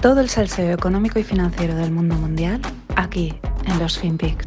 Todo el salseo económico y financiero del mundo mundial aquí en los FinPix.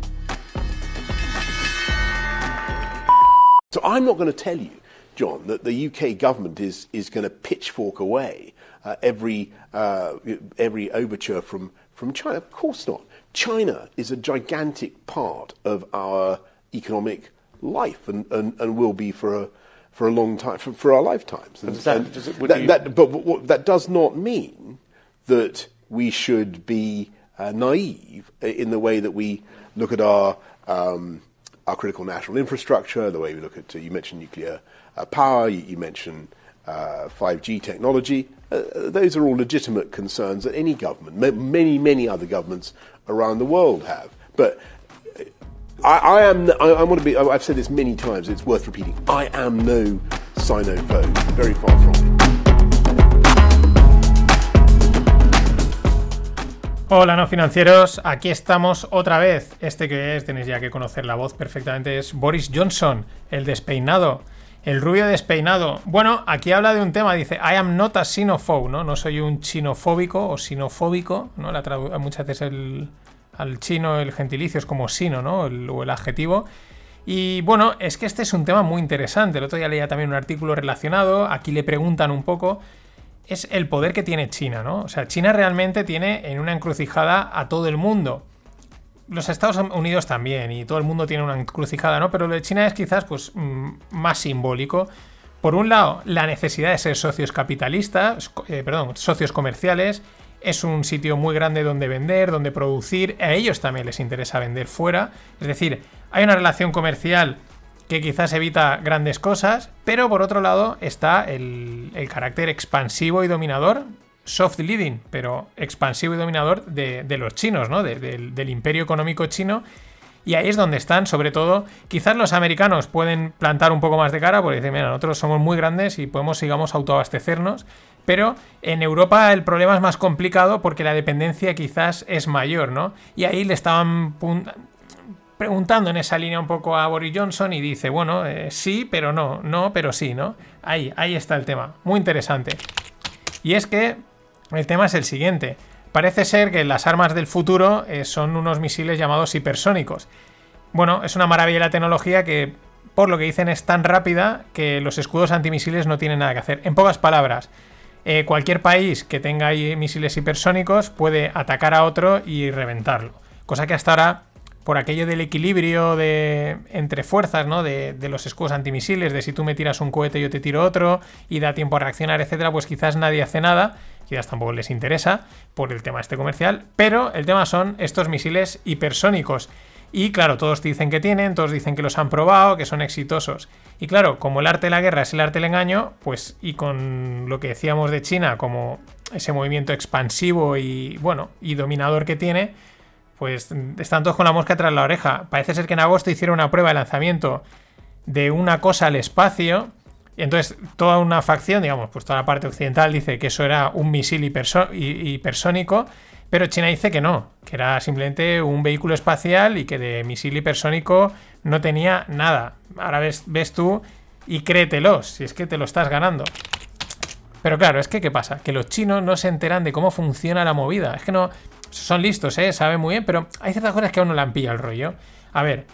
So I'm not going to tell you, John, that the UK government is, is going to pitchfork away uh, every, uh, every overture from, from China. Of course not. China is a gigantic part of our economic life and, and, and will be for a, for a long time, for, for our lifetimes. And, that- and does it- that- you- that- but what, that does not mean that we should be uh, naive in the way that we look at our um, our critical national infrastructure, the way we look at. Uh, you mentioned nuclear uh, power. You, you mentioned uh, 5G technology. Uh, those are all legitimate concerns that any government, ma- many many other governments around the world have. But I, I am. I, I want to be. I've said this many times. It's worth repeating. I am no Sinophobe. Very far from it. Hola no financieros, aquí estamos otra vez. Este que es, tenéis ya que conocer la voz perfectamente, es Boris Johnson, el despeinado, el rubio despeinado. Bueno, aquí habla de un tema, dice, I am not a xenophobe, ¿no? No soy un chinofóbico o sinofóbico, ¿no? La muchas veces el, al chino el gentilicio es como sino, ¿no? El- o el adjetivo. Y bueno, es que este es un tema muy interesante. El otro día leía también un artículo relacionado, aquí le preguntan un poco es el poder que tiene China, ¿no? O sea, China realmente tiene en una encrucijada a todo el mundo. Los Estados Unidos también, y todo el mundo tiene una encrucijada, ¿no? Pero lo de China es quizás pues, mm, más simbólico. Por un lado, la necesidad de ser socios capitalistas, eh, perdón, socios comerciales. Es un sitio muy grande donde vender, donde producir. A ellos también les interesa vender fuera. Es decir, hay una relación comercial que quizás evita grandes cosas, pero por otro lado está el, carácter expansivo y dominador, soft leading, pero expansivo y dominador de, los chinos, ¿no? De- del- imperio económico chino. Y ahí es donde están, sobre todo, quizás los americanos pueden plantar un poco más de cara, porque dicen, mira, nosotros somos muy grandes y podemos, sigamos, autoabastecernos. Pero en Europa el problema es más complicado porque la dependencia quizás es mayor, ¿no? Y ahí le estaban preguntando en esa línea un poco a Boris Johnson y dice, bueno, eh, sí, pero no, no, pero sí, ¿no? Ahí, ahí está el tema. Muy interesante. Y es que el tema es el siguiente. Parece ser que las armas del futuro eh, son unos misiles llamados hipersónicos. Bueno, es una maravilla la tecnología que, por lo que dicen, es tan rápida que los escudos antimisiles no tienen nada que hacer. En pocas palabras, eh, cualquier país que tenga ahí misiles hipersónicos puede atacar a otro y reventarlo. Cosa que hasta ahora, por aquello del equilibrio de, entre fuerzas, ¿no? De, los escudos antimisiles, de si tú me tiras un cohete yo te tiro otro y da tiempo a reaccionar, etcétera, pues quizás nadie hace nada, quizás tampoco les interesa por el tema este comercial, pero el tema son estos misiles hipersónicos. Y claro, todos dicen que tienen, todos dicen que los han probado, que son exitosos. Y claro, como el arte de la guerra es el arte del engaño, pues y con lo que decíamos de China como ese movimiento expansivo y bueno, y dominador que tiene, pues están todos con la mosca tras la oreja. Parece ser que en agosto hicieron una prueba de lanzamiento de una cosa al espacio. Y entonces toda una facción, digamos, pues toda la parte occidental dice que eso era un misil hipersónico, pero China dice que no, que era simplemente un vehículo espacial y que de misil hipersónico no tenía nada. Ahora ves, ves tú y créetelos, si es que te lo estás ganando. Pero claro, es que ¿qué pasa? Que los chinos no se enteran de cómo funciona la movida. Es que no... Son listos, ¿eh? Saben muy bien, pero hay ciertas cosas que aún no le han pillado el rollo. A ver,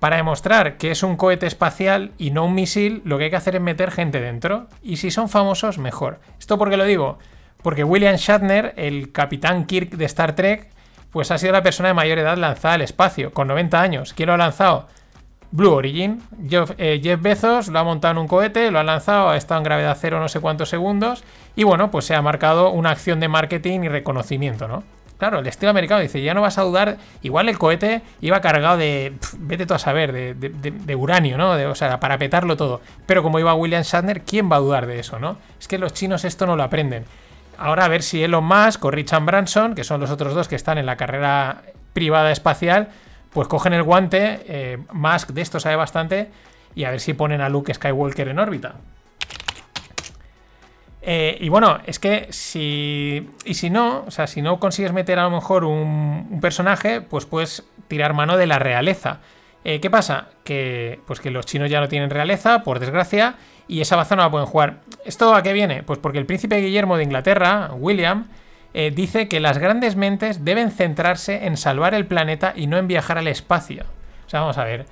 para demostrar que es un cohete espacial y no un misil, lo que hay que hacer es meter gente dentro. Y si son famosos, mejor. ¿Esto por qué lo digo? Porque William Shatner, el capitán Kirk de Star Trek, pues ha sido la persona de mayor edad lanzada al espacio, con 90 años. ¿Quién lo ha lanzado? Blue Origin. Jeff, eh, Jeff Bezos lo ha montado en un cohete, lo ha lanzado, ha estado en gravedad cero no sé cuántos segundos. Y bueno, pues se ha marcado una acción de marketing y reconocimiento, ¿no? Claro, el estilo americano dice, ya no vas a dudar, igual el cohete iba cargado de, vete tú a saber, de, uranio, ¿no? O sea, para petarlo todo. Pero como iba William Shatner, ¿quién va a dudar de eso, no? Es que los chinos esto no lo aprenden. Ahora a ver si Elon Musk o Richard Branson, que son los otros dos que están en la carrera privada espacial, pues cogen el guante, eh, Musk de esto sabe bastante, y a ver si ponen a Luke Skywalker en órbita. Eh, y bueno, es que si. Y si no, o sea, si no consigues meter a lo mejor un, personaje, pues puedes tirar mano de la realeza. Eh, ¿Qué pasa? Que, pues que los chinos ya no tienen realeza, por desgracia, y esa baza no la pueden jugar. ¿Esto a qué viene? Pues porque el príncipe Guillermo de Inglaterra, William, eh, dice que las grandes mentes deben centrarse en salvar el planeta y no en viajar al espacio. O sea, vamos a ver.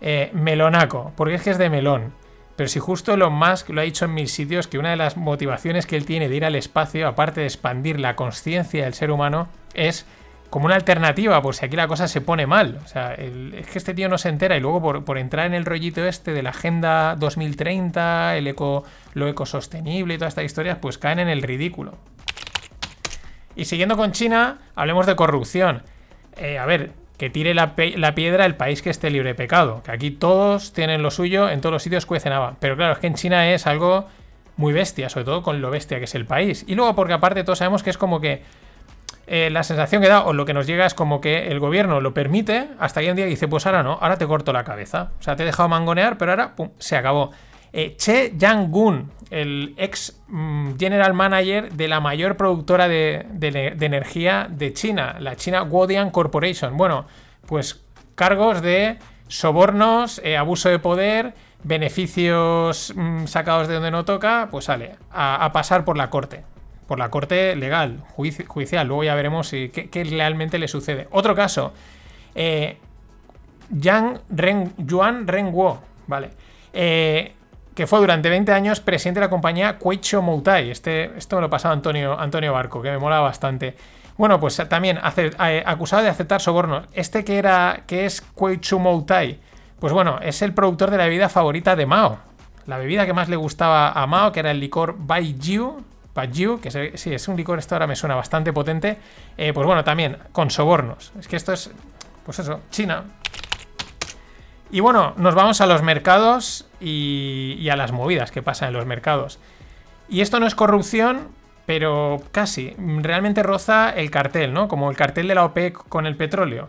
Eh, melonaco, porque es que es de melón. Pero si justo Elon Musk lo ha dicho en mil sitios, que una de las motivaciones que él tiene de ir al espacio, aparte de expandir la conciencia del ser humano, es como una alternativa, por si aquí la cosa se pone mal. O sea, es que este tío no se entera y luego por, entrar en el rollito este de la Agenda 2030, el eco, lo ecosostenible y todas estas historias, pues caen en el ridículo. Y siguiendo con China, hablemos de corrupción. Eh, a ver, que tire la, piedra el país que esté libre de pecado. Que aquí todos tienen lo suyo, en todos los sitios cuecen Pero claro, es que en China es algo muy bestia, sobre todo con lo bestia que es el país. Y luego porque aparte todos sabemos que es como que eh, la sensación que da o lo que nos llega es como que el gobierno lo permite hasta que un día dice, pues ahora no, ahora te corto la cabeza. O sea, te he dejado mangonear, pero ahora, se acabó. Eh, che Yang-gun, el ex mm, general manager de la mayor productora de, energía de China, la China Guodian Corporation. Bueno, pues cargos de sobornos, eh, abuso de poder, beneficios mm, sacados de donde no toca, pues sale, a, pasar por la corte. Por la corte legal, judicial. Luego ya veremos qué, realmente le sucede. Otro caso. Eh, Yang Ren, Yuan Renguo, ¿vale? Que fue durante 20 años presidente de la compañía Kuicho Moutai. Este, esto me lo pasaba Antonio, Antonio Barco, que me mola bastante. Bueno, pues también acusado de aceptar sobornos. Este que era, que es Kuicho Moutai, pues bueno, es el productor de la bebida favorita de Mao. La bebida que más le gustaba a Mao, que era el licor Baijiu, Baijiu, que sí, es un licor, esto ahora me suena bastante potente. Eh, pues bueno, también con sobornos. Es que esto es, pues eso, China. Y bueno, nos vamos a los mercados y, a las movidas que pasan en los mercados. Y esto no es corrupción, pero casi. Realmente roza el cartel, ¿no? Como el cartel de la OPEC con el petróleo.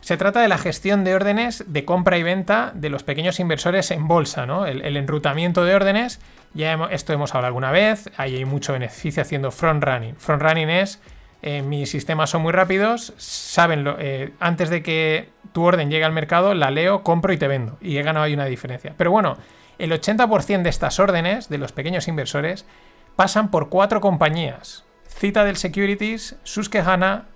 Se trata de la gestión de órdenes de compra y venta de los pequeños inversores en bolsa, ¿no? El, enrutamiento de órdenes, ya esto hemos hablado alguna vez, ahí hay mucho beneficio haciendo front running. Front running es eh, mis sistemas son muy rápidos, saben, eh, antes de que tu orden llegue al mercado, la leo, compro y te vendo. Y he ganado ahí una diferencia. Pero bueno, el 80% de estas órdenes, de los pequeños inversores, pasan por cuatro compañías. Citadel Securities, Susquehanna,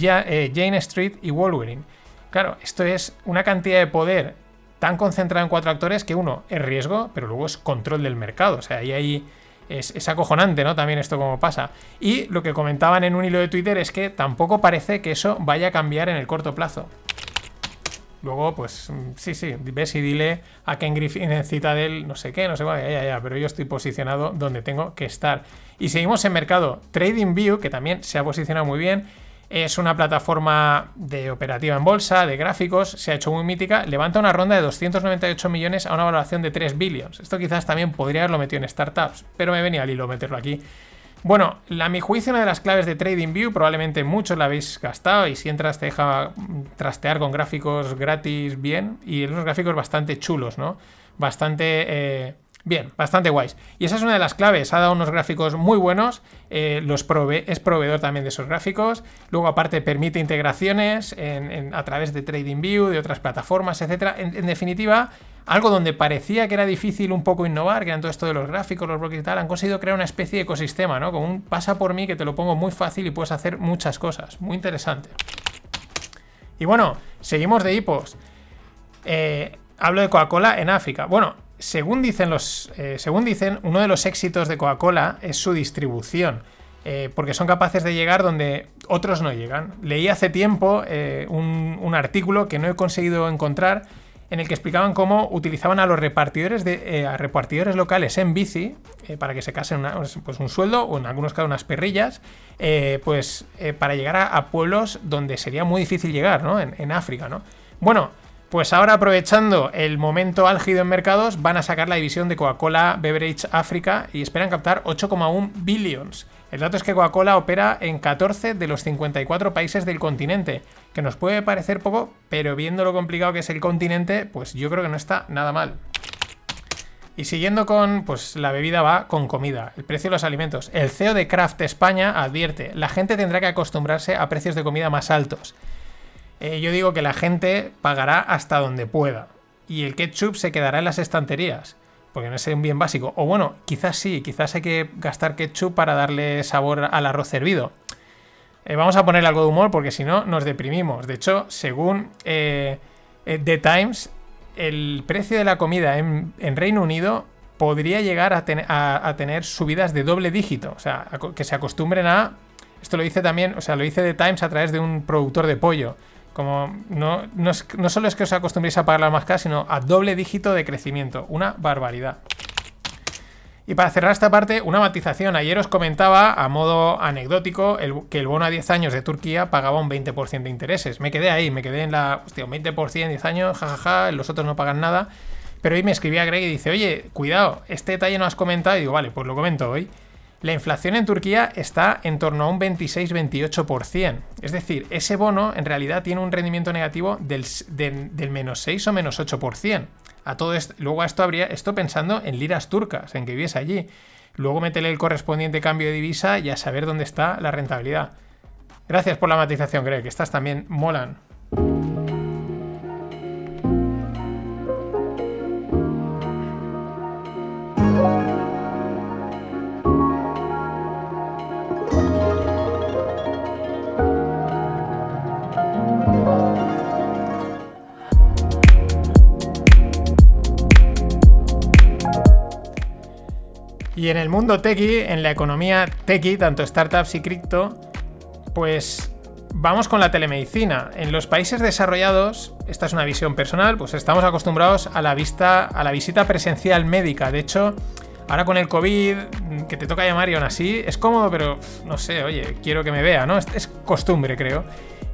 eh, Jane Street y Wolverine. Claro, esto es una cantidad de poder tan concentrada en cuatro actores que uno es riesgo, pero luego es control del mercado. O sea, ahí hay es, acojonante, ¿no? También esto como pasa. Y lo que comentaban en un hilo de Twitter es que tampoco parece que eso vaya a cambiar en el corto plazo. Luego, pues sí, sí, ves y dile a Ken Griffin en Citadel, no sé qué, no sé qué, ya, ya, pero yo estoy posicionado donde tengo que estar. Y seguimos en mercado. TradingView, que también se ha posicionado muy bien, es una plataforma de operativa en bolsa, de gráficos, se ha hecho muy mítica, levanta una ronda de 298 millones a una valoración de 3 billions. Esto quizás también podría haberlo metido en startups, pero me venía al hilo meterlo aquí. Bueno, a mi juicio una de las claves de TradingView, probablemente muchos la habéis gastado y si entras te deja trastear con gráficos gratis bien y unos gráficos bastante chulos, ¿no? Bastante... Eh, Bien, bastante guays. Y esa es una de las claves. Ha dado unos gráficos muy buenos. Eh, los es proveedor también de esos gráficos. Luego, aparte, permite integraciones a través de TradingView, de otras plataformas, etc. En, definitiva, algo donde parecía que era difícil un poco innovar, que eran todo esto de los gráficos, los bloques y tal, han conseguido crear una especie de ecosistema, ¿no? Como un pasa por mí que te lo pongo muy fácil y puedes hacer muchas cosas. Muy interesante. Y bueno, seguimos de hipos. Eh, hablo de Coca-Cola en África. Bueno, según dicen, los, eh, según dicen, uno de los éxitos de Coca-Cola es su distribución. Eh, porque son capaces de llegar donde otros no llegan. Leí hace tiempo eh, un, artículo que no he conseguido encontrar en el que explicaban cómo utilizaban a los repartidores, de, a repartidores locales en bici para que se casen pues un sueldo o en algunos casos unas perrillas, pues para llegar a, pueblos donde sería muy difícil llegar, ¿no? En, en África, ¿no? Bueno, pues ahora aprovechando el momento álgido en mercados, van a sacar la división de Coca-Cola Beverage África y esperan captar 8,1 billions. El dato es que Coca-Cola opera en 14 de los 54 países del continente, que nos puede parecer poco, pero viendo lo complicado que es el continente, pues yo creo que no está nada mal. Y siguiendo con, pues la bebida va con comida, el precio de los alimentos. El CEO de Kraft España advierte, la gente tendrá que acostumbrarse a precios de comida más altos. Eh, yo digo que la gente pagará hasta donde pueda. Y el ketchup se quedará en las estanterías. Porque no es un bien básico. O bueno, quizás sí, quizás hay que gastar ketchup para darle sabor al arroz servido. Eh, vamos a poner algo de humor porque si no nos deprimimos. De hecho, según eh, The Times, el precio de la comida en, Reino Unido podría llegar a, tener subidas de doble dígito. O sea, que se acostumbren a... Esto lo dice también, o sea, lo dice The Times a través de un productor de pollo. Como no, no, solo es que os acostumbréis a pagar la más sino a doble dígito de crecimiento. Una barbaridad. Y para cerrar esta parte, una matización. Ayer os comentaba, a modo anecdótico, que el bono a 10 años de Turquía pagaba un 20% de intereses. Me quedé ahí, me quedé en la. Hostia, un 20% en 10 años, jajaja, los otros no pagan nada. Pero hoy me escribía Greg y dice, oye, cuidado, este detalle no has comentado. Y digo, vale, pues lo comento hoy. La inflación en Turquía está en torno a un 26-28%. Es decir, ese bono en realidad tiene un rendimiento negativo del, menos 6 o menos 8% a todo esto, luego a esto habría, esto pensando en liras turcas, en que viviese allí. Luego métele el correspondiente cambio de divisa y a saber dónde está la rentabilidad. Gracias por la matización, Greg, estas también molan. Y en el mundo techie, en la economía techie, tanto startups y cripto, pues vamos con la telemedicina. En los países desarrollados, esta es una visión personal, pues estamos acostumbrados a la vista, a la visita presencial médica. De hecho, ahora con el COVID, que te toca llamar y aún así, es cómodo, pero no sé, oye, quiero que me vea, ¿no? es costumbre, creo.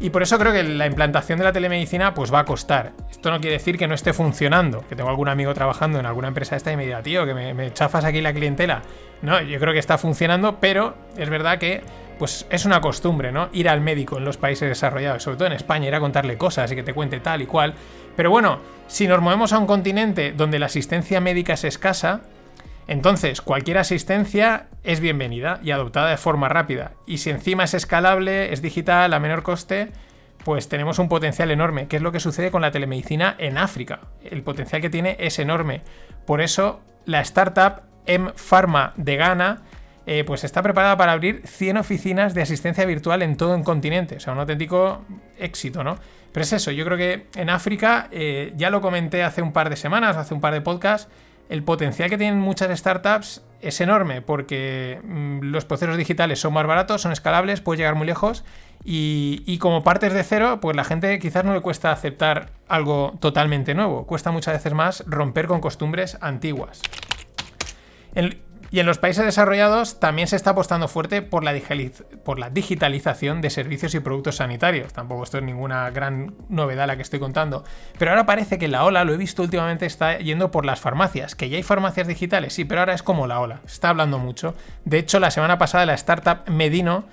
Y por eso creo que la implantación de la telemedicina pues va a costar. Esto no quiere decir que no esté funcionando, que tengo algún amigo trabajando en alguna empresa esta y me diga, tío, que me, chafas aquí la clientela. No, yo creo que está funcionando, pero es verdad que pues es una costumbre, ¿no? Ir al médico en los países desarrollados, sobre todo en España, ir a contarle cosas y que te cuente tal y cual. Pero bueno, si nos movemos a un continente donde la asistencia médica es escasa, entonces, cualquier asistencia es bienvenida y adoptada de forma rápida. Y si encima es escalable, es digital, a menor coste, pues tenemos un potencial enorme, que es lo que sucede con la telemedicina en África. El potencial que tiene es enorme. Por eso, la startup M Pharma de Ghana eh, pues está preparada para abrir 100 oficinas de asistencia virtual en todo el continente. O sea, un auténtico éxito, ¿no? Pero es eso, yo creo que en África, eh, ya lo comenté hace un par de semanas, hace un par de podcasts, el potencial que tienen muchas startups es enorme porque mm, los procesos digitales son más baratos, son escalables, puedes llegar muy lejos y, como partes de cero, pues la gente quizás no le cuesta aceptar algo totalmente nuevo, cuesta muchas veces más romper con costumbres antiguas. Y en los países desarrollados también se está apostando fuerte por la, digitalización de servicios y productos sanitarios. Tampoco esto es ninguna gran novedad la que estoy contando. Pero ahora parece que la ola, lo he visto últimamente, está yendo por las farmacias. Que ya hay farmacias digitales, sí, pero ahora es como la ola. Se está hablando mucho. De hecho, la semana pasada la startup Medino,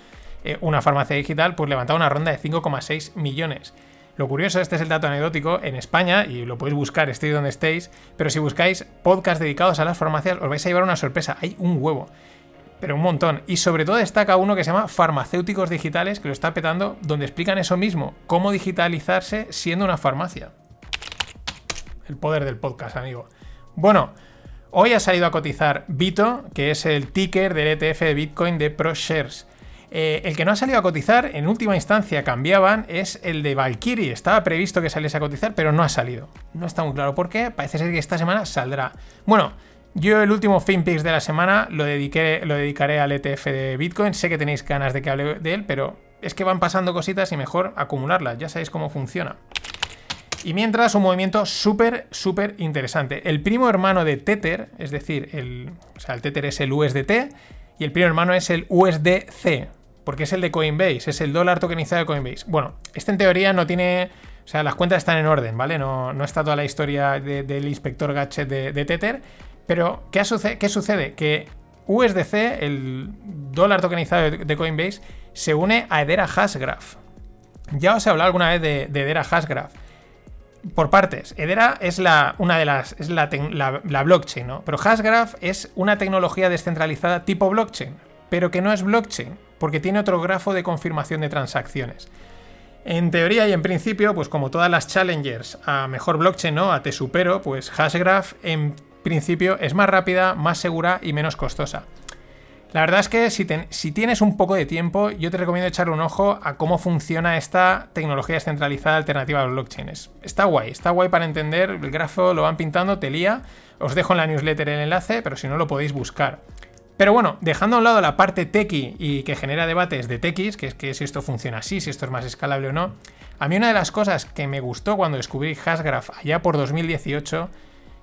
eh, una farmacia digital, pues levantaba una ronda de 5,6 millones. Lo curioso, este es el dato anecdótico, en España, y lo podéis buscar, estéis donde estéis, pero si buscáis podcasts dedicados a las farmacias, os vais a llevar una sorpresa. Hay un huevo, pero un montón. Y sobre todo destaca uno que se llama Farmacéuticos Digitales, que lo está petando, donde explican eso mismo, cómo digitalizarse siendo una farmacia. El poder del podcast, amigo. Bueno, hoy ha salido a cotizar Vito, que es el ticker del ETF de Bitcoin de ProShares. Eh, el que no ha salido a cotizar, en última instancia cambiaban, es el de Valkyrie. Estaba previsto que saliese a cotizar, pero no ha salido. No está muy claro por qué. Parece ser que esta semana saldrá. Bueno, yo el último FinPix de la semana lo, dediqué, lo dedicaré al ETF de Bitcoin. Sé que tenéis ganas de que hable de él, pero es que van pasando cositas y mejor acumularlas. Ya sabéis cómo funciona. Y mientras, un movimiento súper, súper interesante. El primo hermano de Tether, es decir, el, o sea, el Tether es el USDT y el primo hermano es el USDC, porque es el de Coinbase, es el dólar tokenizado de Coinbase. Bueno, este en teoría no tiene. O sea, las cuentas están en orden, ¿vale? No, no está toda la historia del inspector Gadget de, Tether. Pero, ¿qué, ¿qué sucede? Que USDC, el dólar tokenizado de, Coinbase, se une a Edera Hashgraph. Ya os he hablado alguna vez de, de Edera Hashgraph por partes. Edera es la, una de las. es la, la, blockchain, ¿no? Pero Hashgraph es una tecnología descentralizada tipo blockchain, pero que no es blockchain, porque tiene otro grafo de confirmación de transacciones. En teoría y en principio, pues como todas las challengers a mejor blockchain, ¿no? A te supero, pues Hashgraph en principio es más rápida, más segura y menos costosa. La verdad es que si, si, tienes un poco de tiempo, yo te recomiendo echarle un ojo a cómo funciona esta tecnología descentralizada alternativa a blockchain. Está guay, está guay para entender. El grafo lo van pintando, te lía. Os dejo en la newsletter el enlace, pero si no lo podéis buscar. Pero bueno, dejando a un lado la parte techie y que genera debates de techies, que es que si esto funciona así, si esto es más escalable o no, a mí una de las cosas que me gustó cuando descubrí Hashgraph allá por 2018,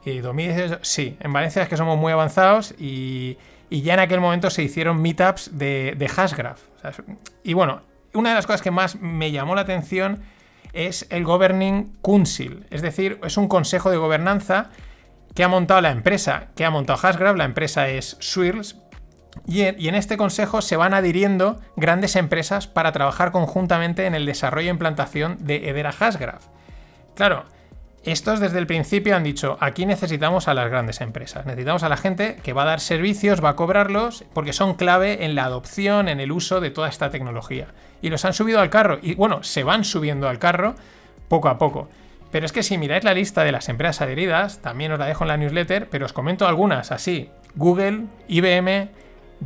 y 2018, sí, en Valencia es que somos muy avanzados y y ya en aquel momento se hicieron meetups de, de Hashgraph. y bueno, una de las cosas que más me llamó la atención es el Governing Council, es decir, es un consejo de gobernanza que ha montado la empresa, que ha montado Hashgraph, la empresa es Swirls, y en, este consejo se van adhiriendo grandes empresas para trabajar conjuntamente en el desarrollo e implantación de Edera Hashgraph. Claro, estos desde el principio han dicho, aquí necesitamos a las grandes empresas, necesitamos a la gente que va a dar servicios, va a cobrarlos, porque son clave en la adopción, en el uso de toda esta tecnología. Y los han subido al carro, y bueno, se van subiendo al carro poco a poco. Pero es que si miráis la lista de las empresas adheridas, también os la dejo en la newsletter, pero os comento algunas así. Google, IBM,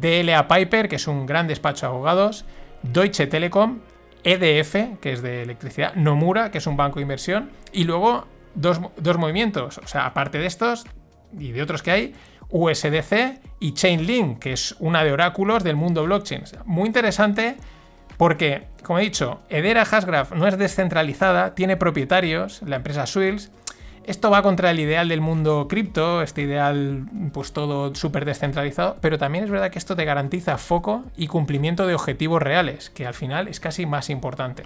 DLA Piper, que es un gran despacho de abogados, Deutsche Telekom, EDF, que es de electricidad, Nomura, que es un banco de inversión, y luego dos, movimientos. O sea, aparte de estos y de otros que hay, USDC y Chainlink, que es una de oráculos del mundo blockchain. Muy interesante porque, como he dicho, Edera Hashgraph no es descentralizada, tiene propietarios, la empresa Swills. Esto va contra el ideal del mundo cripto, este ideal pues todo súper descentralizado, pero también es verdad que esto te garantiza foco y cumplimiento de objetivos reales, que al final es casi más importante.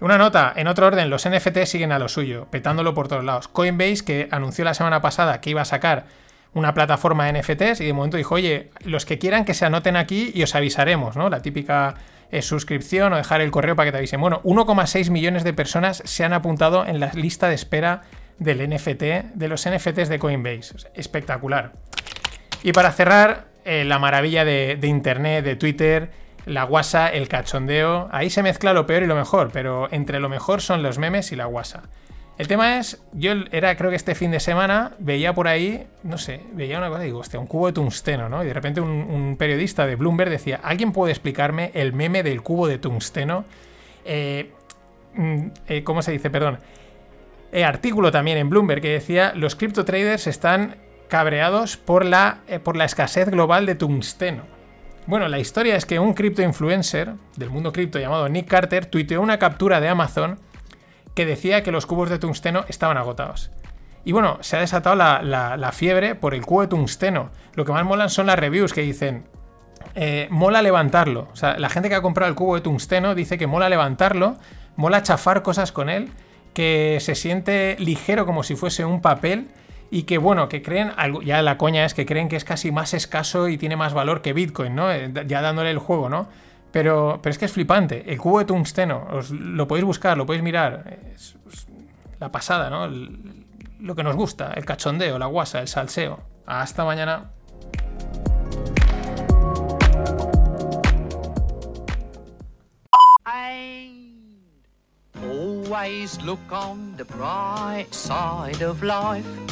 Una nota, en otro orden, los NFT siguen a lo suyo, petándolo por todos lados. Coinbase, que anunció la semana pasada que iba a sacar una plataforma de NFTs y de momento dijo, oye, los que quieran que se anoten aquí y os avisaremos, ¿no? La típica suscripción o dejar el correo para que te avisen. Bueno, 1,6 millones de personas se han apuntado en la lista de espera del NFT, de los NFTs de Coinbase. Espectacular. Y para cerrar, eh, la maravilla de Internet, de Twitter la guasa, el cachondeo. Ahí se mezcla lo peor y lo mejor, pero entre lo mejor son los memes y la guasa. El tema es, yo era, creo que este fin de semana, veía por ahí, no sé, veía una cosa y digo, hostia, un cubo de tungsteno, ¿no? Y de repente un, periodista de Bloomberg decía, ¿alguien puede explicarme el meme del cubo de tungsteno? Eh, mm, eh, ¿Cómo se dice? Perdón. Eh, artículo también en Bloomberg que decía, los cripto traders están cabreados por la, por la escasez global de tungsteno. Bueno, la historia es que un cripto influencer del mundo cripto llamado Nick Carter tuiteó una captura de Amazon que decía que los cubos de tungsteno estaban agotados. Y bueno, se ha desatado la, fiebre por el cubo de tungsteno. Lo que más molan son las reviews que dicen, eh, mola levantarlo. O sea, la gente que ha comprado el cubo de tungsteno dice que mola levantarlo, mola chafar cosas con él, que se siente ligero como si fuese un papel y que bueno, que creen, ya la coña es que creen que es casi más escaso y tiene más valor que Bitcoin, ¿no? Eh, ya dándole el juego, ¿no? Pero, pero es que es flipante. El cubo de tungsteno, os, lo podéis buscar, lo podéis mirar. Es, la pasada, ¿no? lo que nos gusta, el cachondeo, la guasa, el salseo. Hasta mañana. always look on the bright side of life.